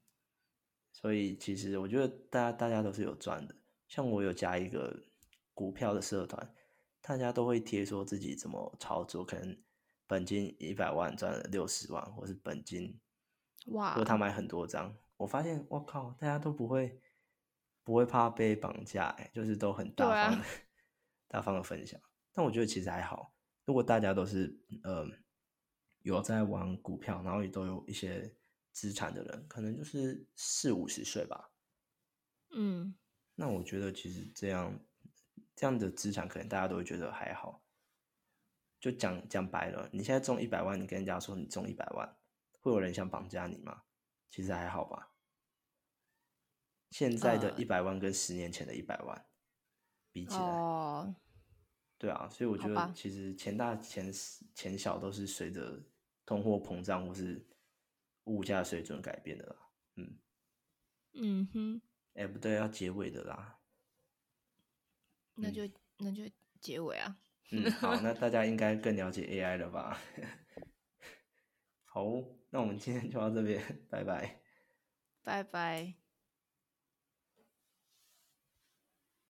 Speaker 1: 所以其实我觉得大家大家都是有赚的。像我有加一个股票的社团，大家都会贴说自己怎么操作，可能本金一百万赚了六十万，或是本金，
Speaker 2: 哇
Speaker 1: 如果他买很多张，我发现我靠，大家都不会不会怕被绑架、欸，就是都很大方的、[laughs] 大方的分享。但我觉得其实还好，如果大家都是呃有在玩股票，然后也都有一些资产的人，可能就是四五十岁吧。
Speaker 2: 嗯
Speaker 1: 那我觉得其实这样这样的资产，可能大家都会觉得还好。就讲讲白了，你现在中一百万，你跟人家说你中一百万，会有人想绑架你吗？其实还好吧。现在的
Speaker 2: 呃
Speaker 1: 一百万跟十年前的一百万比起来，
Speaker 2: 哦，
Speaker 1: 对啊，所以我觉得其实钱大钱钱小都是随着通货膨胀或是物价水准改变的啦。嗯，
Speaker 2: 嗯哼，
Speaker 1: 哎、不对，要结尾的啦。
Speaker 2: 那就那就结尾啊。
Speaker 1: 嗯，好，那大家应该更了解 AI 了吧？[laughs] 好，那我们今天就到这边，拜拜。
Speaker 2: 拜拜。